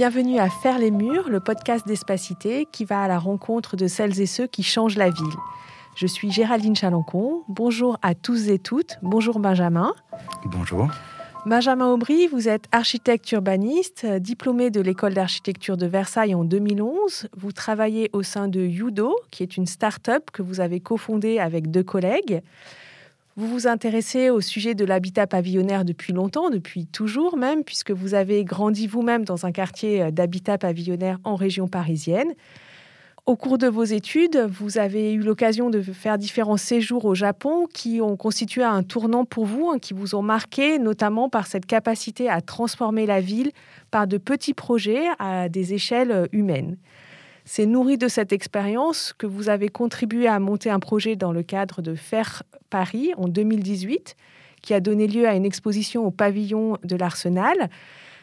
Bienvenue à Faire les murs, le podcast d'Espacité qui va à la rencontre de celles et ceux qui changent la ville. Je suis Géraldine Chalancon. Bonjour à tous et toutes. Bonjour Benjamin. Bonjour. Benjamin Aubry, vous êtes architecte urbaniste, diplômé de l'école d'architecture de Versailles en 2011. Vous travaillez au sein de Yudo, qui est une start-up que vous avez cofondée avec deux collègues. Vous vous intéressez au sujet de l'habitat pavillonnaire depuis longtemps, depuis toujours même, puisque vous avez grandi vous-même dans un quartier euh, d'habitat pavillonnaire en région parisienne. Au cours de vos études, vous avez eu l'occasion de faire différents séjours au Japon qui ont constitué un tournant pour vous, hein, qui vous ont marqué notamment par cette capacité à transformer la ville par de petits projets à des échelles euh, humaines. C'est nourri de cette expérience que vous avez contribué à monter un projet dans le cadre de Faire Paris en 2018, qui a donné lieu à une exposition au pavillon de l'Arsenal.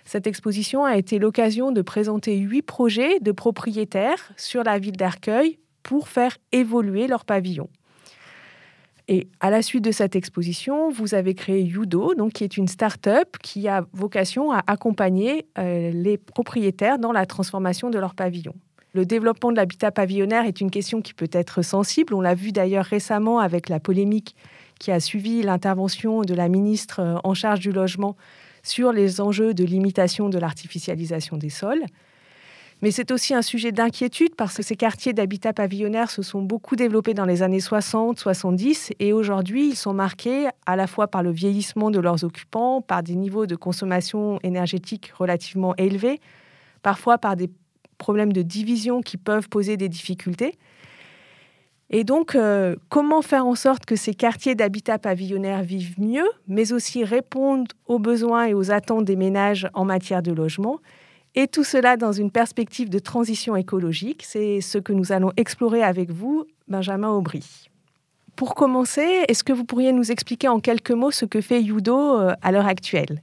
Cette exposition a été l'occasion de présenter huit projets de propriétaires sur la ville d'Arcueil pour faire évoluer leur pavillon. Et à la suite de cette exposition, vous avez créé Yudo, donc qui est une start-up qui a vocation à accompagner euh, les propriétaires dans la transformation de leur pavillon. Le développement de l'habitat pavillonnaire est une question qui peut être sensible. On l'a vu d'ailleurs récemment avec la polémique qui a suivi l'intervention de la ministre euh, en charge du logement sur les enjeux de limitation de l'artificialisation des sols. Mais c'est aussi un sujet d'inquiétude parce que ces quartiers d'habitat pavillonnaire se sont beaucoup développés dans les années 60, 70 et aujourd'hui ils sont marqués à la fois par le vieillissement de leurs occupants, par des niveaux de consommation énergétique relativement élevés, parfois par des problèmes de division qui peuvent poser des difficultés. Et donc, euh, comment faire en sorte que ces quartiers d'habitat pavillonnaire vivent mieux, mais aussi répondent aux besoins et aux attentes des ménages en matière de logement? Et tout cela dans une perspective de transition écologique. C'est ce que nous allons explorer avec vous, Benjamin Aubry. Pour commencer, est-ce que vous pourriez nous expliquer en quelques mots ce que fait Yudo euh, à l'heure actuelle?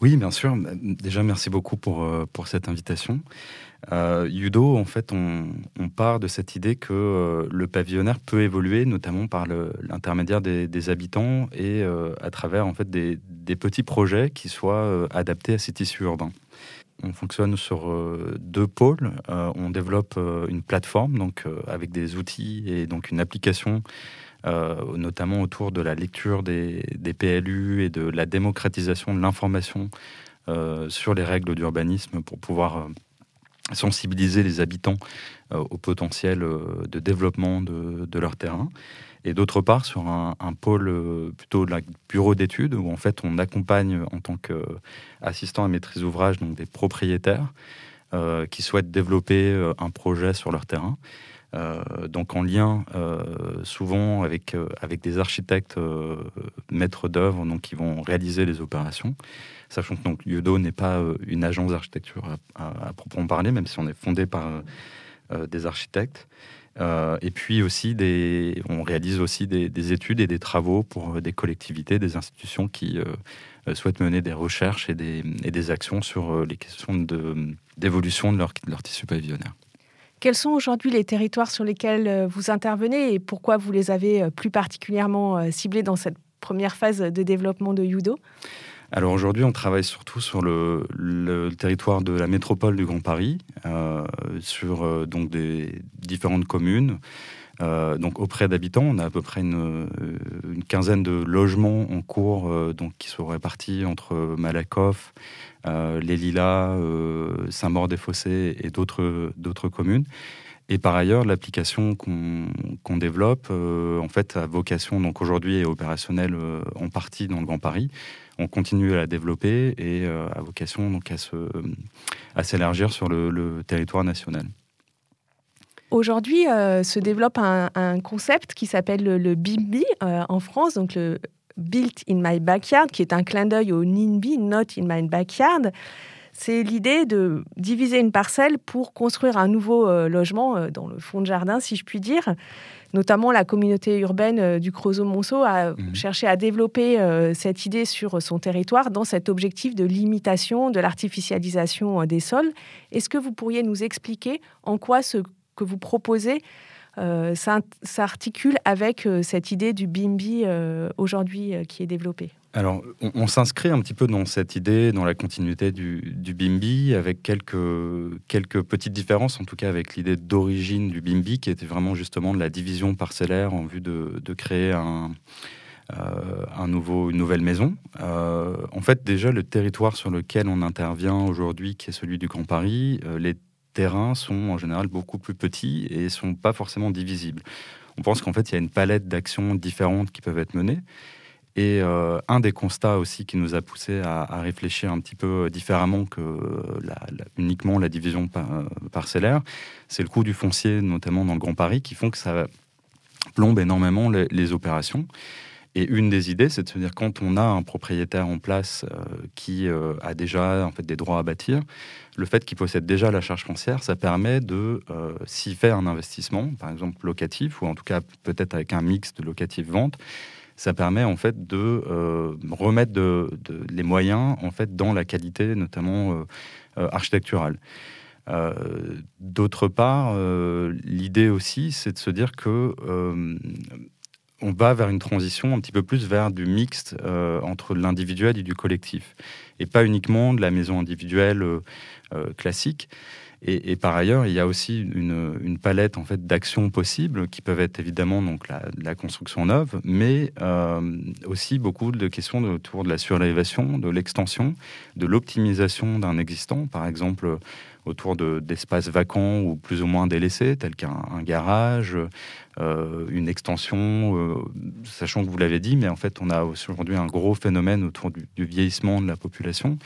Oui, bien sûr. Déjà, merci beaucoup pour, euh, pour cette invitation. Euh, Yudo, en fait, on, part de cette idée que euh, le pavillonnaire peut évoluer, notamment par l'intermédiaire des, habitants et euh, à travers en fait des, petits projets qui soient adaptés à ces tissus urbains. On fonctionne sur deux pôles. on développe une plateforme, donc avec des outils et donc une application, notamment autour de la lecture des, PLU et de la démocratisation de l'information sur les règles d'urbanisme pour pouvoir sensibiliser les habitants euh, au potentiel euh, de développement de, leur terrain. Et d'autre part, sur un, pôle euh, plutôt de bureau d'études, où en fait on accompagne en tant qu'assistant à maîtrise d'ouvrage des propriétaires qui souhaitent développer un projet sur leur terrain. donc en lien souvent avec, des architectes maîtres d'œuvre qui vont réaliser les opérations sachant que donc Yudo n'est pas euh, une agence d'architecture à, proprement parler, même si on est fondé par euh, euh, des architectes. et puis aussi, on réalise aussi des, études et des travaux pour des collectivités, des institutions qui souhaitent mener des recherches et des, et des actions sur les questions d'évolution de, leur, de leur tissu pavillonnaire. Quels sont aujourd'hui les territoires sur lesquels vous intervenez et pourquoi vous les avez plus particulièrement ciblés dans cette première phase de développement de Yudo alors aujourd'hui, on travaille surtout sur le, territoire de la métropole du Grand Paris, euh, sur euh, donc des différentes communes. Euh, donc auprès d'habitants, on a à peu près une, quinzaine de logements en cours, donc qui sont répartis entre Malakoff, les Lilas, Saint-Maur-des-Fossés et d'autres communes. Et par ailleurs, l'application qu'on développe, en fait, a vocation, donc aujourd'hui est opérationnelle en partie dans le Grand Paris, on continue à la développer et euh, a vocation donc à s'élargir sur le, territoire national. Aujourd'hui euh, se développe un, concept qui s'appelle le, BIMBI euh, en France, donc le Built in My Backyard, qui est un clin d'œil au NIMBY, Not in My Backyard. C'est l'idée de diviser une parcelle pour construire un nouveau logement dans le fond de jardin, si je puis dire notamment la communauté urbaine euh, du Creusot-Monceau a mhm. cherché à développer euh, cette idée sur son territoire dans cet objectif de limitation de l'artificialisation euh, des sols. Est-ce que vous pourriez nous expliquer en quoi ce que vous proposez s'articule avec cette idée du BIMBI aujourd'hui qui est développée? Alors, on, s'inscrit un petit peu dans cette idée, dans la continuité du, BIMBI, avec quelques, quelques petites différences, en tout cas avec l'idée d'origine du BIMBI, qui était vraiment justement de la division parcellaire en vue de, créer un, euh, un nouveau, une nouvelle maison. Euh, en fait, déjà, le territoire sur lequel on intervient aujourd'hui, qui est celui du Grand Paris, euh, les terrains sont en général beaucoup plus petits et sont pas forcément divisibles. On pense qu'en fait, il y a une palette d'actions différentes qui peuvent être menées. Et euh, un des constats aussi qui nous a poussé à, réfléchir un petit peu différemment que uniquement la division euh, parcellaire, c'est le coût du foncier, notamment dans le Grand Paris, qui font que ça plombe énormément les, opérations. Et une des idées, c'est de se dire quand on a un propriétaire en place euh, qui a déjà en fait des droits à bâtir, le fait qu'il possède déjà la charge foncière, ça permet de s'y faire un investissement, par exemple locatif, ou en tout cas peut-être avec un mix de locatif-vente, ça permet en fait de euh, remettre les moyens en fait dans la qualité, notamment euh, euh, architecturale. D'autre part, l'idée aussi, c'est de se dire que on va vers une transition un petit peu plus vers du mixte entre l'individuel et du collectif, et pas uniquement de la maison individuelle classique. Et, par ailleurs, il y a aussi une, palette en fait d'actions possibles qui peuvent être évidemment donc la, construction neuve, mais euh, aussi beaucoup de questions autour de la surélévation, de l'extension, de l'optimisation d'un existant, par exemple autour d'espaces vacants ou plus ou moins délaissés, tels qu'un garage, euh, une extension, euh, sachant que vous l'avez dit, mais en fait on a aujourd'hui un gros phénomène autour du, du vieillissement de la population.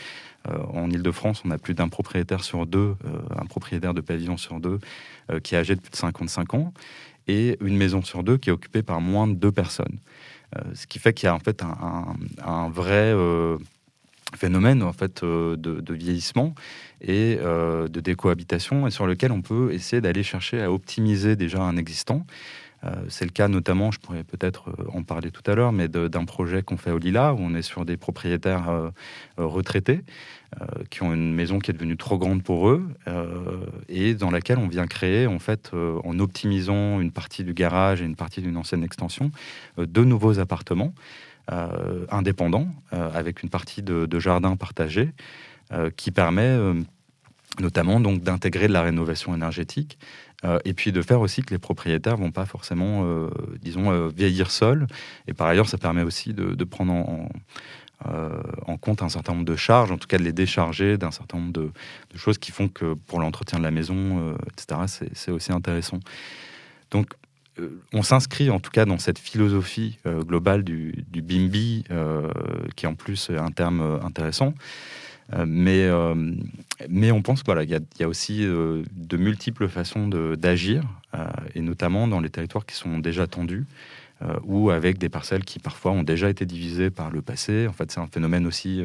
Euh, en Ile-de-France, on a plus d'un propriétaire sur deux, euh, un propriétaire de pavillon sur deux, euh, qui est âgé de plus de 55 ans, et une maison sur deux qui est occupée par moins de deux personnes. ce qui fait qu'il y a en fait un, vrai phénomène en fait de, vieillissement et de décohabitation et sur lequel on peut essayer d'aller chercher à optimiser déjà un existant c'est le cas notamment, je pourrais peut-être euh, en parler tout à l'heure, mais d'un projet qu'on fait au Lila, où on est sur des propriétaires euh, retraités qui ont une maison qui est devenue trop grande pour eux et dans laquelle on vient créer, en fait, en optimisant une partie du garage et une partie d'une ancienne extension, deux nouveaux appartements indépendants avec une partie de, de jardin partagé qui permet notamment donc d'intégrer de la rénovation énergétique euh, et puis de faire aussi que les propriétaires vont pas forcément, euh, disons, euh, vieillir seuls. Et par ailleurs, ça permet aussi de, prendre en, compte un certain nombre de charges, en tout cas de les décharger d'un certain nombre de, choses qui font que pour l'entretien de la maison, etc., c'est aussi intéressant. Donc, on s'inscrit en tout cas dans cette philosophie globale du, BIMBI, qui est en plus un terme intéressant. Euh, mais, euh, mais on pense qu'il voilà, y, a, y a aussi euh, de multiples façons d'agir, et notamment dans les territoires qui sont déjà tendus. ou avec des parcelles qui parfois ont déjà été divisées par le passé. En fait, c'est un phénomène aussi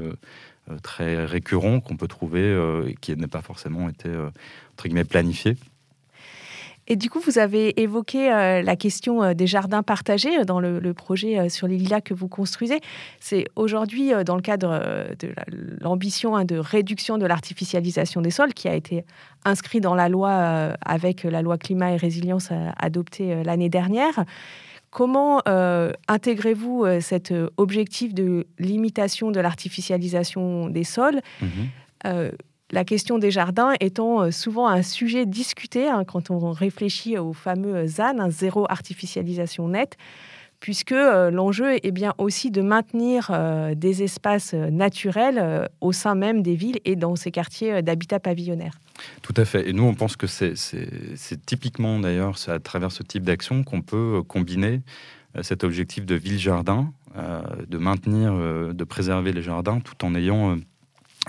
très récurrent qu'on peut trouver et qui n'a pas forcément été entre guillemets planifié. Et du coup, vous avez évoqué euh, la question euh, des jardins partagés euh, dans le, projet sur les lilas que vous construisez. C'est aujourd'hui, dans le cadre de l'ambition hein, de réduction de l'artificialisation des sols, qui a été inscrit dans la loi avec la loi climat et résilience adoptée l'année dernière. Comment intégrez-vous cet objectif de limitation de l'artificialisation des sols? Mmh la question des jardins étant euh, souvent un sujet discuté hein, quand on réfléchit au fameux ZAN, un zéro artificialisation nette, puisque euh, l'enjeu est bien aussi de maintenir euh, des espaces naturels au sein même des villes et dans ces quartiers d'habitat pavillonnaire. Tout à fait. Et nous, on pense que c'est typiquement d'ailleurs à travers ce type d'action qu'on peut combiner cet objectif de ville-jardin, de maintenir, de préserver les jardins tout en ayant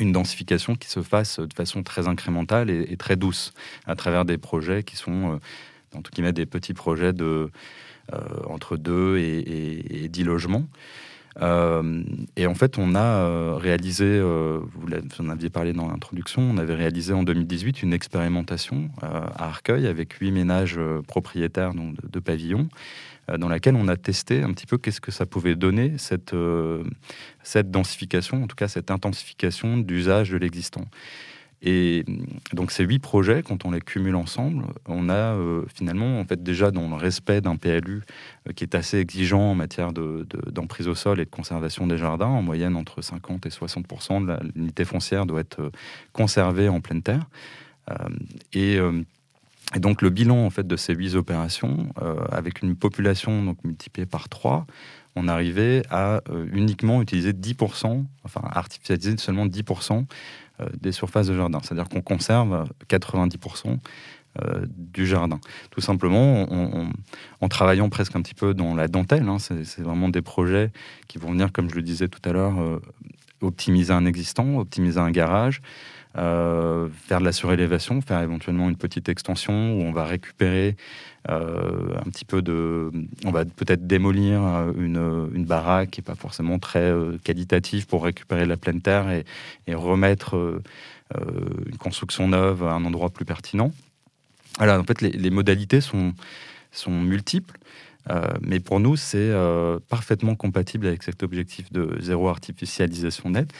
une densification qui se fasse de façon très incrémentale et, très douce à travers des projets qui sont, en tout cas, des petits projets de euh, entre 2 et, 10 logements. Euh, et en fait, on a réalisé, vous, en aviez parlé dans l'introduction, on avait réalisé en 2018 une expérimentation à Arcueil avec huit ménages propriétaires donc, de pavillons euh, dans laquelle on a testé un petit peu qu'est-ce que ça pouvait donner, cette, euh, cette densification, en tout cas cette intensification d'usage de l'existant. Et donc ces huit projets, quand on les cumule ensemble, on a finalement, en fait, déjà dans le respect d'un PLU qui est assez exigeant en matière d'emprise de, au sol et de conservation des jardins, en moyenne entre 50 et 60% de l'unité foncière doit être conservée en pleine terre. et donc le bilan en fait de ces huit opérations, euh, avec une population donc multipliée par 3, on arrivait à euh, uniquement utiliser 10%, enfin artificialiser seulement 10% euh, des surfaces de jardin. C'est-à-dire qu'on conserve 90% du jardin. Tout simplement en travaillant presque un petit peu dans la dentelle. Hein. c'est vraiment des projets qui vont venir, comme je le disais tout à l'heure, optimiser un existant, optimiser un garage, euh, faire de la surélévation, faire éventuellement une petite extension où on va récupérer euh, un petit peu de. On va peut-être démolir euh, une, baraque qui n'est pas forcément très qualitative pour récupérer la pleine terre et, remettre une construction neuve à un endroit plus pertinent. Voilà, en fait, les, modalités sont, sont multiples. mais pour nous, c'est parfaitement compatible avec cet objectif de zéro artificialisation nette.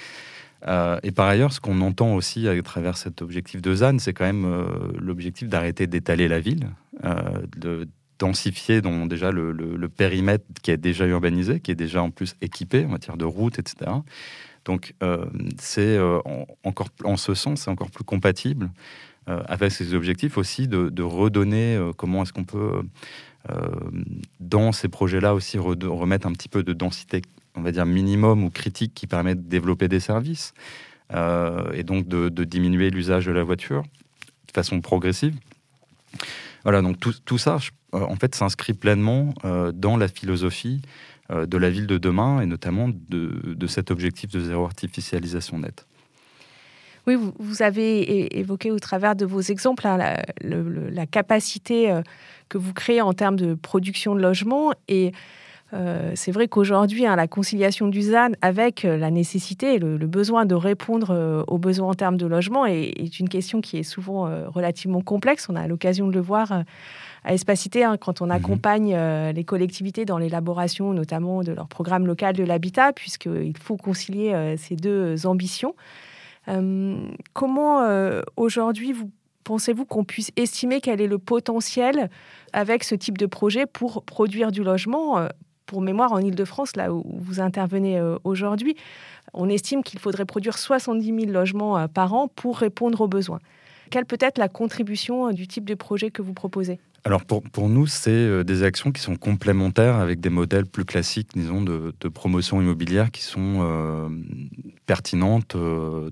Euh, et par ailleurs, ce qu'on entend aussi à travers cet objectif de ZAN, c'est quand même euh, l'objectif d'arrêter d'étaler la ville, euh, de densifier donc déjà le, périmètre qui est déjà urbanisé, qui est déjà en plus équipé en matière de routes, etc. Donc, c'est encore en ce sens, c'est encore plus compatible avec ces objectifs aussi de redonner comment est-ce qu'on peut dans ces projets-là aussi remettre un petit peu de densité on va dire, minimum ou critique qui permet de développer des services euh, et donc de, diminuer l'usage de la voiture de façon progressive. Voilà, donc tout, ça, euh, en fait, s'inscrit pleinement euh, dans la philosophie de la ville de demain et notamment de, cet objectif de zéro artificialisation nette. Oui, vous, avez évoqué au travers de vos exemples hein, la, capacité que vous créez en termes de production de logements et euh, c'est vrai qu'aujourd'hui, hein, la conciliation du ZAN avec euh, la nécessité et le, besoin de répondre euh, aux besoins en termes de logement est, une question qui est souvent relativement complexe. On a l'occasion de le voir à Espacité hein, quand on mhm. accompagne les collectivités dans l'élaboration notamment de leur programme local de l'habitat, puisqu'il faut concilier ces deux ambitions. comment aujourd'hui vous pensez-vous qu'on puisse estimer quel est le potentiel avec ce type de projet pour produire du logement pour mémoire, en Ile-de-France, là où vous intervenez euh, aujourd'hui, on estime qu'il faudrait produire 70 000 logements euh, par an pour répondre aux besoins. Quelle peut être la contribution euh, du type de projet que vous proposez? Alors pour, pour nous, c'est des actions qui sont complémentaires avec des modèles plus classiques, disons, de, promotion immobilière qui sont pertinentes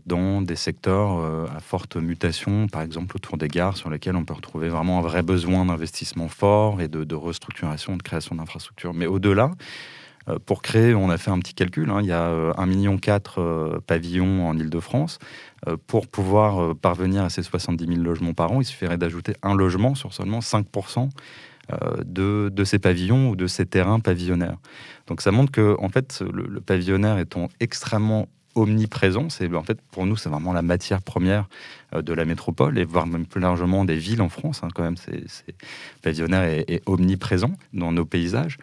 dans des secteurs à forte mutation, par exemple autour des gares, sur lesquels on peut retrouver vraiment un vrai besoin d'investissement fort et de, de restructuration, de création d'infrastructures. Mais au-delà, euh, pour créer, on a fait un petit calcul, hein, il y a 1,4 euh, million euh, pavillons en Ile-de-France. Pour pouvoir parvenir à ces 70 000 logements par an, il suffirait d'ajouter un logement sur seulement 5% de, de, ces pavillons ou de ces terrains pavillonnaires. Donc ça montre que en fait, le, pavillonnaire étant extrêmement omniprésent. C'est en fait pour nous c'est vraiment la matière première de la métropole et voire même plus largement des villes en France. Hein, quand même, c'est pavillonnaire est, omniprésent dans nos paysages.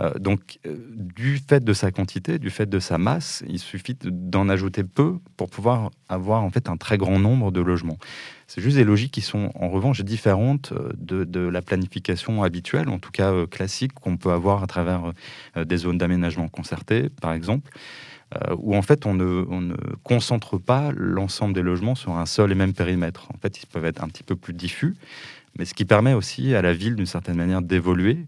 Euh, donc, euh, du fait de sa quantité, du fait de sa masse, il suffit d'en ajouter peu pour pouvoir avoir en fait un très grand nombre de logements. C'est juste des logiques qui sont en revanche différentes euh, de, la planification habituelle, en tout cas classique, qu'on peut avoir à travers des zones d'aménagement concerté, par exemple. où en fait on ne, on ne concentre pas l'ensemble des logements sur un seul et même périmètre. En fait, ils peuvent être un petit peu plus diffus, mais ce qui permet aussi à la ville d'une certaine manière d'évoluer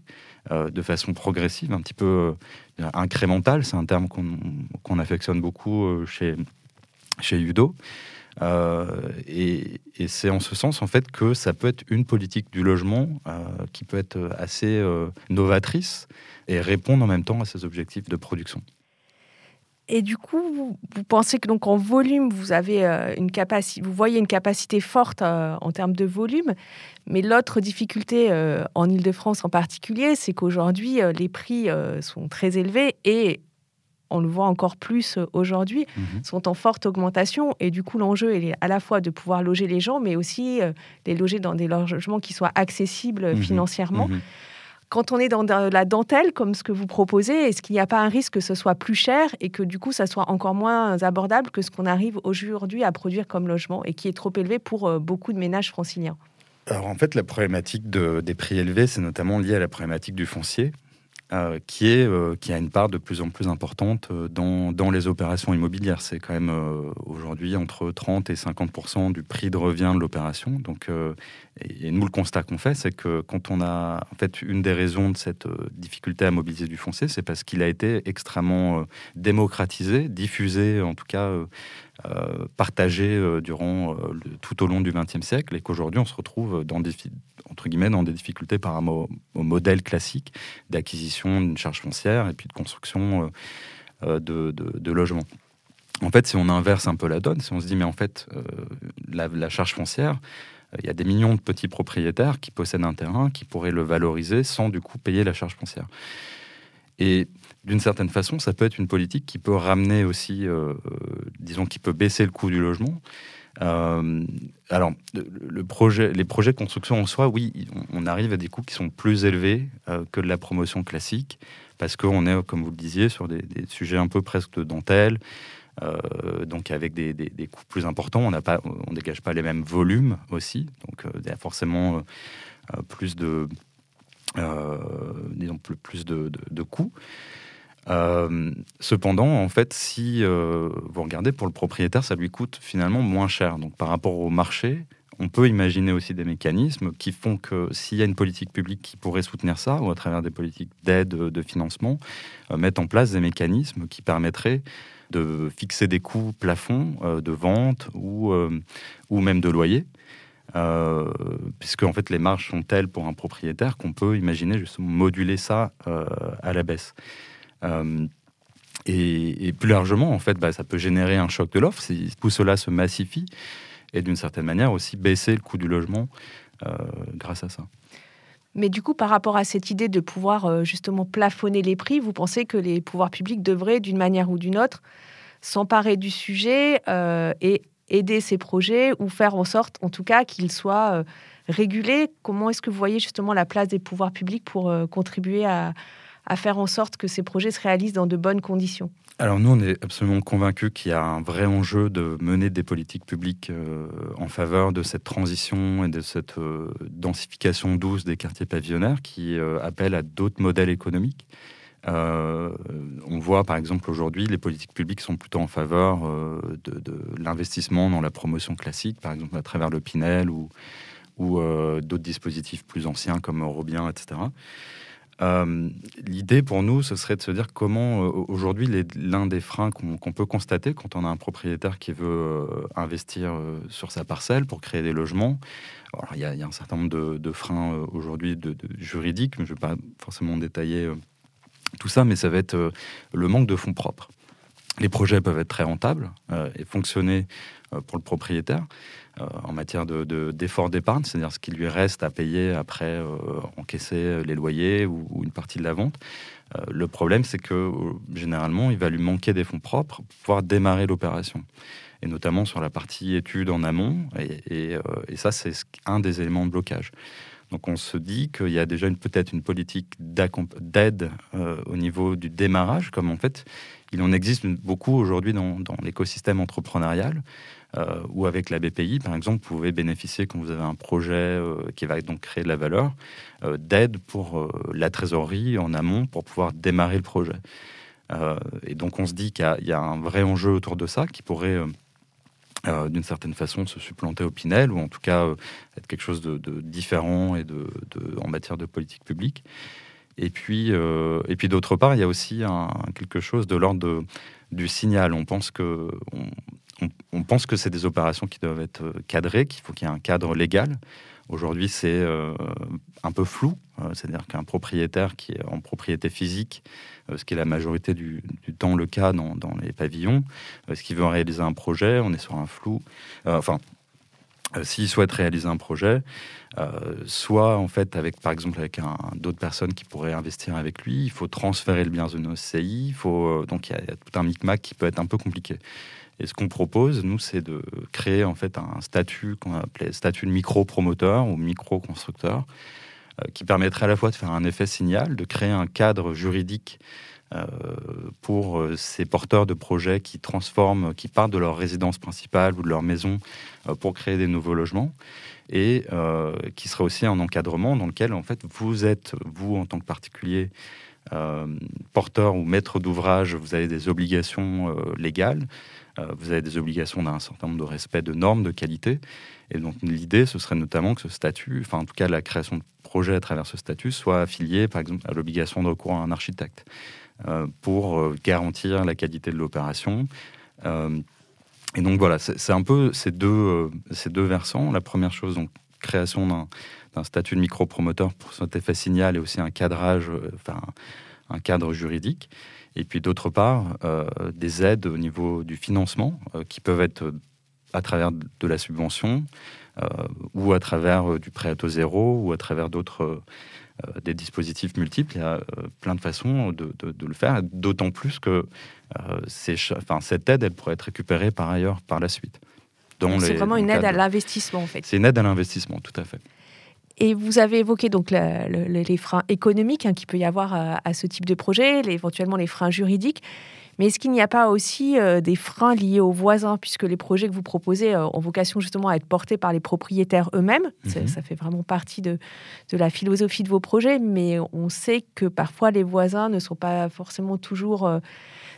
de façon progressive, un petit peu euh, incrémentale. C'est un terme qu'on affectionne beaucoup euh, chez, chez Udo. et, c'est en ce sens en fait que ça peut être une politique du logement qui peut être assez novatrice et répondre en même temps à ces objectifs de production. Et du coup, vous, pensez que donc en volume, vous avez euh, une capacité, vous voyez une capacité forte euh, en termes de volume. Mais l'autre difficulté euh, en Ile-de-France en particulier, c'est qu'aujourd'hui, les prix sont très élevés et on le voit encore plus aujourd'hui, mhm. sont en forte augmentation. Et du coup, l'enjeu est à la fois de pouvoir loger les gens, mais aussi les loger dans des logements qui soient accessibles mhm. financièrement. Mhm. Quand on est dans la dentelle, comme ce que vous proposez, est-ce qu'il n'y a pas un risque que ce soit plus cher et que du coup, ça soit encore moins abordable que ce qu'on arrive aujourd'hui à produire comme logement et qui est trop élevé pour euh, beaucoup de ménages franciliens? Alors en fait, la problématique des prix élevés, c'est notamment lié à la problématique du foncier. Euh, euh, qui a une part de plus en plus importante euh, dans, dans les opérations immobilières. C'est quand même aujourd'hui entre 30 et 50% du prix de revient de l'opération. Donc, et, nous, le constat qu'on fait, c'est que quand on a, en fait, une des raisons de cette difficulté à mobiliser du foncier, c'est parce qu'il a été extrêmement démocratisé, diffusé, en tout cas partagé durant tout au long du XXe siècle, et qu'aujourd'hui, on se retrouve dans des, entre guillemets, dans des difficultés par rapport au, modèle classique d'acquisition d'une charge foncière et puis de construction euh, euh, de, logements. En fait, si on inverse un peu la donne, si on se dit, mais en fait, euh, la, charge foncière, il y a des millions de petits propriétaires qui possèdent un terrain, qui pourraient le valoriser sans du coup payer la charge foncière. D'une certaine façon, ça peut être une politique qui peut ramener aussi, disons, qui peut baisser le coût du logement, euh, alors, le projet, les projets de construction en soi, oui, on arrive à des coûts qui sont plus élevés euh, que de la promotion classique, parce qu'on est, comme vous le disiez, sur des, sujets un peu presque de dentelle, euh, donc avec des, coûts plus importants. On ne dégage pas les mêmes volumes aussi, donc il forcément plus de, disons, plus, de coûts. Euh, cependant, en fait, si euh, vous regardez pour le propriétaire, ça lui coûte finalement moins cher. Donc par rapport au marché, on peut imaginer aussi des mécanismes qui font que s'il y a une politique publique qui pourrait soutenir ça, ou à travers des politiques d'aide, de financement, euh, mettre en place des mécanismes qui permettraient de fixer des coûts plafonds de vente ou, ou même de loyer. puisque en fait les marges sont telles pour un propriétaire qu'on peut imaginer justement moduler ça à la baisse. Euh, et, plus largement, en fait, bah, ça peut générer un choc de l'offre si tout cela se massifie et d'une certaine manière aussi baisser le coût du logement euh, grâce à ça. Mais du coup, par rapport à cette idée de pouvoir euh, justement plafonner les prix, vous pensez que les pouvoirs publics devraient, d'une manière ou d'une autre, s'emparer du sujet et aider ces projets ou faire en sorte, en tout cas, qu'ils soient régulés? Comment est-ce que vous voyez justement la place des pouvoirs publics pour contribuer à, à faire en sorte que ces projets se réalisent dans de bonnes conditions alors nous, on est absolument convaincus qu'il y a un vrai enjeu de mener des politiques publiques euh, en faveur de cette transition et de cette euh, densification douce des quartiers pavillonnaires qui euh, appellent à d'autres modèles économiques. on voit par exemple aujourd'hui, les politiques publiques sont plutôt en faveur de, l'investissement dans la promotion classique, par exemple à travers le Pinel ou, ou d'autres dispositifs plus anciens comme Robien, etc. Euh, l'idée pour nous, ce serait de se dire comment euh, aujourd'hui l'un des freins qu'on peut constater quand on a un propriétaire qui veut euh, investir sur sa parcelle pour créer des logements. il y, a un certain nombre de, freins aujourd'hui de, juridiques, mais je ne vais pas forcément détailler tout ça, mais ça va être le manque de fonds propres. Les projets peuvent être très rentables et fonctionner pour le propriétaire, en matière d'effort de, d'épargne, c'est-à-dire ce qui lui reste à payer après euh, encaisser les loyers ou, une partie de la vente. Euh, le problème, c'est que généralement, il va lui manquer des fonds propres pour pouvoir démarrer l'opération et notamment sur la partie études en amont. Et, ça, c'est un des éléments de blocage. Donc on se dit qu'il y a déjà peut-être une politique d'aide au niveau du démarrage, comme en fait il en existe beaucoup aujourd'hui dans l'écosystème entrepreneurial. Euh, ou avec la BPI, par exemple, vous pouvez bénéficier, quand vous avez un projet euh, qui va donc créer de la valeur, euh, d'aide pour la trésorerie en amont pour pouvoir démarrer le projet. et donc on se dit qu'il y, a un vrai enjeu autour de ça qui pourrait... d'une certaine façon se supplanter au Pinel, ou en tout cas être quelque chose de, différent et de, en matière de politique publique. Et puis, puis d'autre part, il y a aussi quelque chose de l'ordre du signal. On pense que pense que c'est des opérations qui doivent être euh, cadrées, qu'il faut qu'il y ait un cadre légal. Aujourd'hui, c'est euh, un peu flou, euh, c'est-à-dire qu'un propriétaire qui est en propriété physique, ce qui est la majorité du, temps le cas dans, les pavillons, ce qui veut réaliser un projet, on est sur un flou. enfin, s'il souhaite réaliser un projet, soit en fait avec par exemple avec d'autres personnes qui pourraient investir avec lui, il faut transférer le bien une OCI, il faut donc il y, a tout un micmac qui peut être un peu compliqué. Et ce qu'on propose, nous, c'est de créer en fait un statut qu'on appelait statut de micro-promoteur ou micro-constructeur, qui permettrait à la fois de faire un effet signal, de créer un cadre juridique pour ces porteurs de projets qui transforment, qui partent de leur résidence principale ou de leur maison pour créer des nouveaux logements, et qui serait aussi un encadrement dans lequel en fait vous êtes, vous en tant que particulier, porteur ou maître d'ouvrage, vous avez des obligations légales euh, vous avez des obligations d'un certain nombre de respect de normes de qualité. Et donc l'idée, ce serait notamment que ce statut, enfin en tout cas la création de projets à travers ce statut, soit affiliée par exemple à l'obligation de recours à un architecte euh, pour euh, garantir la qualité de l'opération. et donc voilà, c'est un peu ces deux, ces deux versants. La première chose, donc création d'un statut de micro-promoteur pour cet effet signal et aussi un cadrage, enfin un cadre juridique. Et puis d'autre part, euh, des aides au niveau du financement euh, qui peuvent être euh, à travers de la subvention ou à travers du prêt à taux zéro ou à travers d'autres des dispositifs multiples. Il y a plein de façons de, le faire, d'autant plus que enfin, cette aide, elle pourrait être récupérée par ailleurs par la suite. C'est vraiment une aide à l'investissement, en fait. C'est une aide à l'investissement, tout à fait. Et vous avez évoqué donc les freins économiques hein, qu'il peut y avoir à, ce type de projet, éventuellement les freins juridiques. Mais est-ce qu'il n'y a pas aussi euh, des freins liés aux voisins, puisque les projets que vous proposez euh, ont vocation justement à être portés par les propriétaires eux-mêmes. Mhm. Ça fait vraiment partie de, de, la philosophie de vos projets, mais on sait que parfois les voisins ne sont pas forcément toujours euh,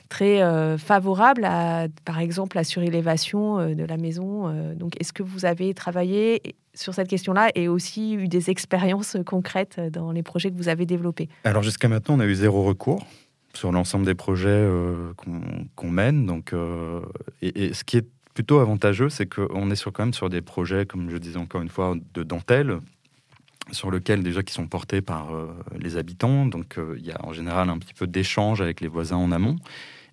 très favorables à, par exemple, la surélévation de la maison. donc, est-ce que vous avez travaillé sur cette question-là et aussi eu des expériences concrètes dans les projets que vous avez développés? Alors jusqu'à maintenant, on a eu zéro recours sur l'ensemble des projets euh, qu'on mène. Donc, euh, et, ce qui est plutôt avantageux, c'est qu'on est sur, quand même sur des projets, comme je disais encore une fois, de dentelle, sur lesquels déjà qui sont portés par euh, les habitants. Donc il y a en général un petit peu d'échange avec les voisins en amont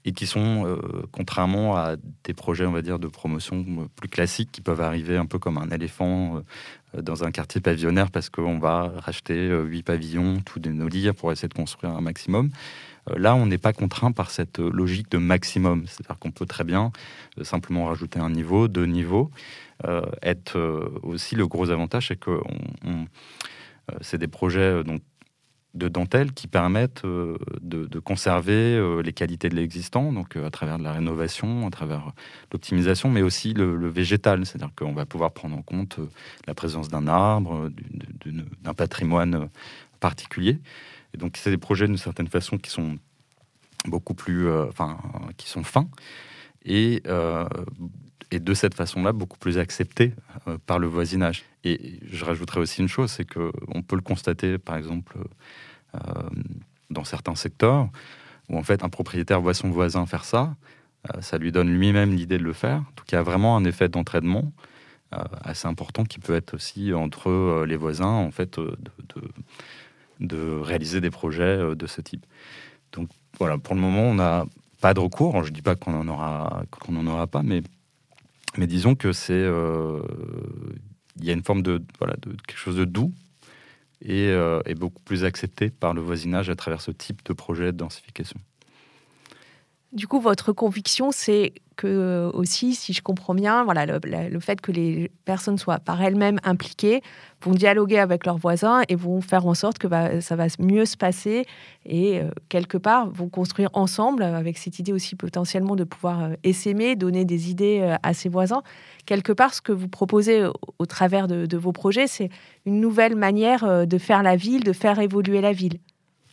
et qui sont, contrairement à des projets, on va dire, de promotion plus classiques qui peuvent arriver un peu comme un éléphant dans un quartier pavillonnaire parce qu'on va racheter huit pavillons, tout démolir pour essayer de construire un maximum. Là, on n'est pas contraint par cette logique de maximum. C'est-à-dire qu'on peut très bien simplement rajouter un niveau, deux niveaux. être aussi le gros avantage, c'est que c'est des projets donc de dentelle qui permettent euh, de, conserver euh, les qualités de l'existant, donc euh, à travers de la rénovation, à travers l'optimisation, mais aussi le, végétal, c'est-à-dire qu'on va pouvoir prendre en compte la présence d'un arbre, d'un patrimoine particulier. Et donc c'est des projets d'une certaine façon qui sont beaucoup plus, enfin, qui sont fins et et de cette façon-là beaucoup plus acceptés par le voisinage. Et je rajouterais aussi une chose, c'est qu'on peut le constater, par exemple, euh, dans certains secteurs, où en fait un propriétaire voit son voisin faire ça, euh, ça lui donne lui-même l'idée de le faire. Donc il y a vraiment un effet d'entraînement euh, assez important qui peut être aussi entre les voisins, en fait, réaliser des projets de ce type. Donc voilà, pour le moment, on n'a pas de recours. Je ne dis pas qu'on en aura, aura pas, mais, mais disons que c'est, il y a une forme de, voilà, de quelque chose de doux et euh, est beaucoup plus accepté par le voisinage à travers ce type de projet de densification. Du coup, votre conviction, c'est que euh, aussi, si je comprends bien, voilà, le, fait que les personnes soient par elles-mêmes impliquées, vont dialoguer avec leurs voisins et vont faire en sorte que ça va mieux se passer et euh, quelque part vont construire ensemble avec cette idée aussi potentiellement de pouvoir euh, essaimer, donner des idées à ses voisins. Quelque part, ce que vous proposez au, travers de, de, vos projets, c'est une nouvelle manière de faire la ville, de faire évoluer la ville.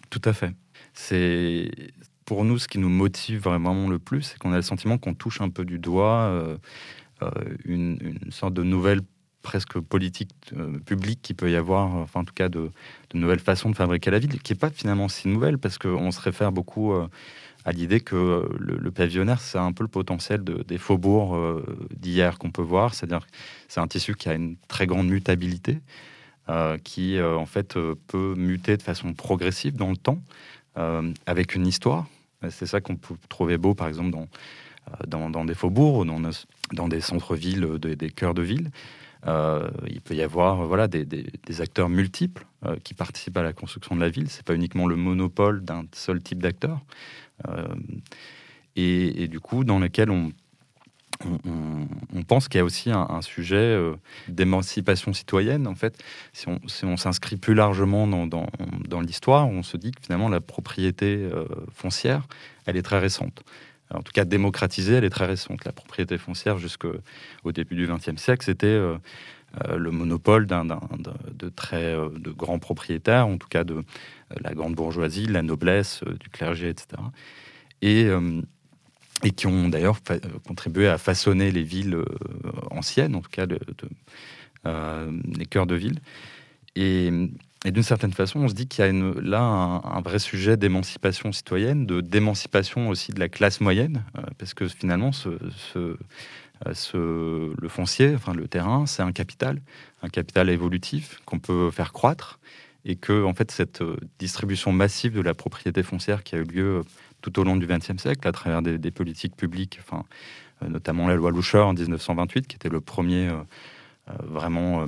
Tout à fait. C'est pour nous, ce qui nous motive vraiment le plus, c'est qu'on a le sentiment qu'on touche un peu du doigt euh, euh, une, sorte de nouvelle presque politique euh, publique qui peut y avoir, enfin en tout cas de, nouvelles façons de fabriquer la ville, qui n'est pas finalement si nouvelle parce qu'on se réfère beaucoup à l'idée que le, pavillonnaire, c'est un peu le potentiel de, des faubourgs d'hier qu'on peut voir, c'est-à-dire c'est un tissu qui a une très grande mutabilité, qui en fait peut muter de façon progressive dans le temps. avec une histoire, c'est ça qu'on peut trouver beau, par exemple, dans, euh, dans, des faubourgs, dans, dans des centres-villes, des, cœurs de ville. Euh, il peut y avoir voilà, des, acteurs multiples euh, qui participent à la construction de la ville. C'est pas uniquement le monopole d'un seul type d'acteur. et, du coup, dans lequel on, on, pense qu'il y a aussi un, sujet euh, d'émancipation citoyenne. En fait, si on s'inscrit plus largement dans, l'histoire, on se dit que finalement la propriété euh, foncière, elle est très récente. en tout cas, démocratisée, elle est très récente. La propriété foncière, jusqu'au début du XXe siècle, c'était euh, le monopole d'un, de très de grands propriétaires, en tout cas de la grande bourgeoisie, la noblesse, du clergé, etc. Et et qui ont d'ailleurs contribué à façonner les villes euh, anciennes, en tout cas euh, les cœurs de ville. Et, d'une certaine façon, on se dit qu'il y a là un, vrai sujet d'émancipation citoyenne, de d'émancipation aussi de la classe moyenne, euh, parce que finalement, le foncier, enfin le terrain, c'est un capital, un capital évolutif qu'on peut faire croître, et que en fait cette distribution massive de la propriété foncière qui a eu lieu tout au long du XXe siècle à travers des, politiques publiques, enfin, euh, notamment la loi Loucher en 1928, qui était le premier euh, euh, vraiment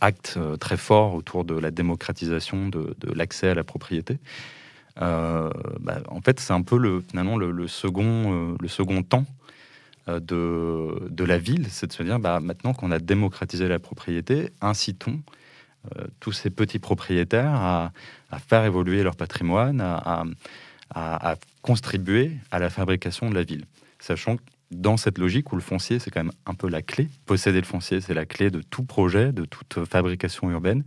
acte très fort autour de la démocratisation de, l'accès à la propriété. Bah, en fait, c'est un peu le, finalement le, second, le second temps de, de, la ville, c'est de se dire, bah, maintenant qu'on a démocratisé la propriété, incitons tous ces petits propriétaires à, faire évoluer leur patrimoine, à, contribuer à la fabrication de la ville. Sachant que dans cette logique où le foncier, c'est quand même un peu la clé, posséder le foncier, c'est la clé de tout projet, de toute fabrication urbaine.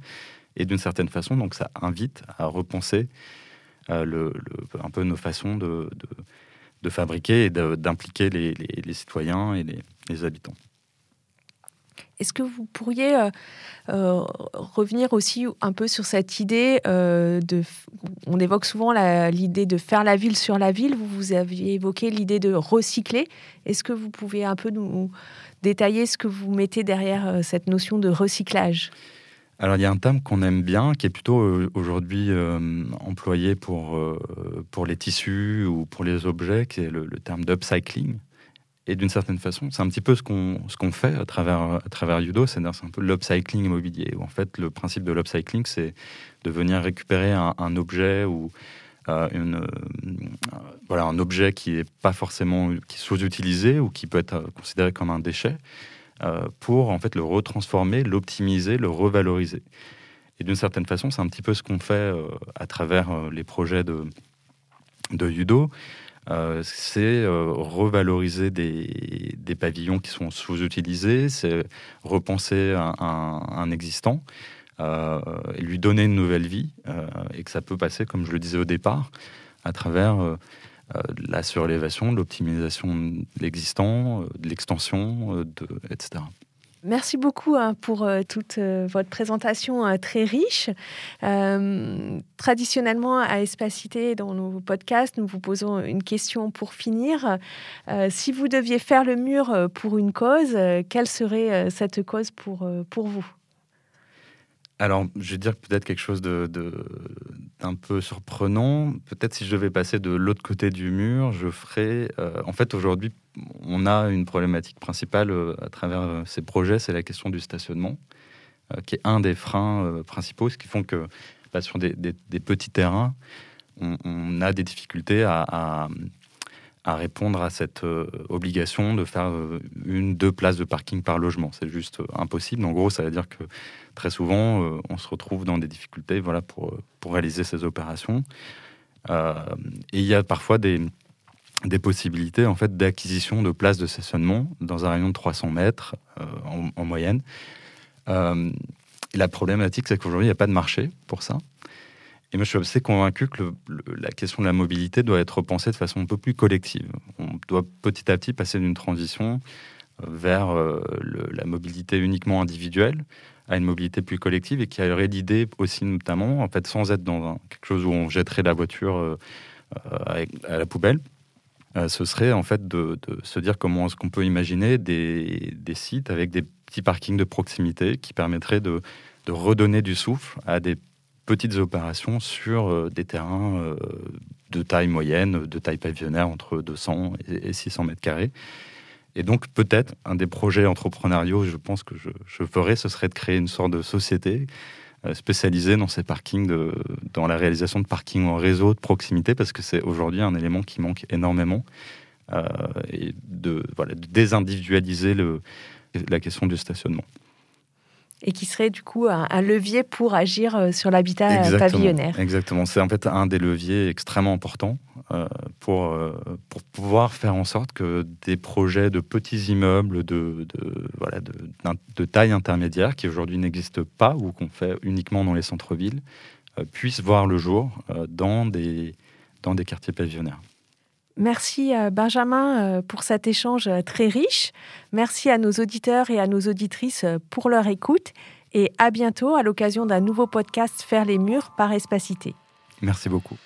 Et d'une certaine façon, donc ça invite à repenser euh, un peu nos façons de, fabriquer et d'impliquer les, citoyens et les habitants. Est-ce que vous pourriez euh, euh, revenir aussi un peu sur cette idée euh, de... On évoque souvent l'idée de faire la ville sur la ville. Vous, vous aviez évoqué l'idée de recycler. Est-ce que vous pouvez un peu nous détailler ce que vous mettez derrière cette notion de recyclage? Alors il y a un terme qu'on aime bien, qui est plutôt aujourd'hui employé pour, pour les tissus ou pour les objets, qui est le, le terme d'upcycling. Et d'une certaine façon, c'est un petit peu ce qu'on ce qu'on fait à travers à travers Yudo, c'est un peu l'upcycling immobilier. En fait, le principe de l'upcycling, c'est de venir récupérer un, objet ou euh, euh, voilà, un objet qui n'est pas forcément qui sous-utilisé ou qui peut être considéré comme un déchet, euh, pour en fait le retransformer, l'optimiser, le revaloriser. Et d'une certaine façon, c'est un petit peu ce qu'on fait à travers les projets de, de Yudo. Euh, c'est euh, revaloriser des, pavillons qui sont sous-utilisés, c'est repenser un, existant euh, et lui donner une nouvelle vie, et que ça peut passer, comme je le disais au départ, à travers la surélévation, l'optimisation de l'existant, de l'extension, etc. Merci beaucoup hein, pour euh, toute euh, votre présentation euh, très riche. traditionnellement, à Espacité, dans nos podcasts, nous vous posons une question pour finir. si vous deviez faire le mur pour une cause, quelle serait cette cause pour, pour vous? Alors, je vais dire peut-être quelque chose de, peu surprenant. Peut-être si je devais passer de l'autre côté du mur, je ferais. en fait, aujourd'hui, on a une problématique principale euh, à travers euh, ces projets, c'est la question du stationnement, euh, qui est un des freins principaux, ce qui font que bah, sur des, petits terrains, on, a des difficultés à, répondre à cette obligation de faire une, deux places de parking par logement. C'est juste impossible. En gros, ça veut dire que très souvent, on se retrouve dans des difficultés voilà, pour, pour réaliser ces opérations. et il y a parfois des, des possibilités en fait d'acquisition de places de stationnement dans un rayon de 300 mètres euh, en, moyenne. Euh, la problématique, c'est qu'aujourd'hui, il n'y a pas de marché pour ça. Et moi, je suis assez convaincu que la question de la mobilité doit être repensée de façon un peu plus collective. On doit petit à petit passer d'une transition euh, vers la mobilité uniquement individuelle à une mobilité plus collective et qui aurait l'idée aussi, notamment, en fait, sans être dans quelque chose où on jetterait la voiture à la poubelle, euh, ce serait en fait de, se dire comment est-ce qu'on peut imaginer des, sites avec des petits parkings de proximité qui permettraient de, redonner du souffle à des petites opérations sur euh, des terrains euh, de taille moyenne, de taille pavillonnaire entre 200 et, 600 mètres carrés. Et donc peut-être un des projets entrepreneuriaux, je pense que je, ferais, ce serait de créer une sorte de société euh, spécialisé dans ces parkings, dans la réalisation de parkings en réseau de proximité, parce que c'est aujourd'hui un élément qui manque énormément et de, voilà, de désindividualiser la question du stationnement et qui serait du coup un, levier pour agir euh, sur l'habitat euh, pavillonnaire. Exactement, c'est en fait un des leviers extrêmement importants euh, pour, pour pouvoir faire en sorte que des projets de petits immeubles de, de voilà, de, de, taille intermédiaire, qui aujourd'hui n'existent pas ou qu'on fait uniquement dans les centres-villes, puissent voir le jour dans, des, dans des quartiers pavillonnaires. Merci euh, Benjamin euh, pour cet échange euh, très riche. Merci à nos auditeurs et à nos auditrices pour leur écoute et à bientôt à l'occasion d'un nouveau podcast Faire les murs par Espacité. Merci beaucoup.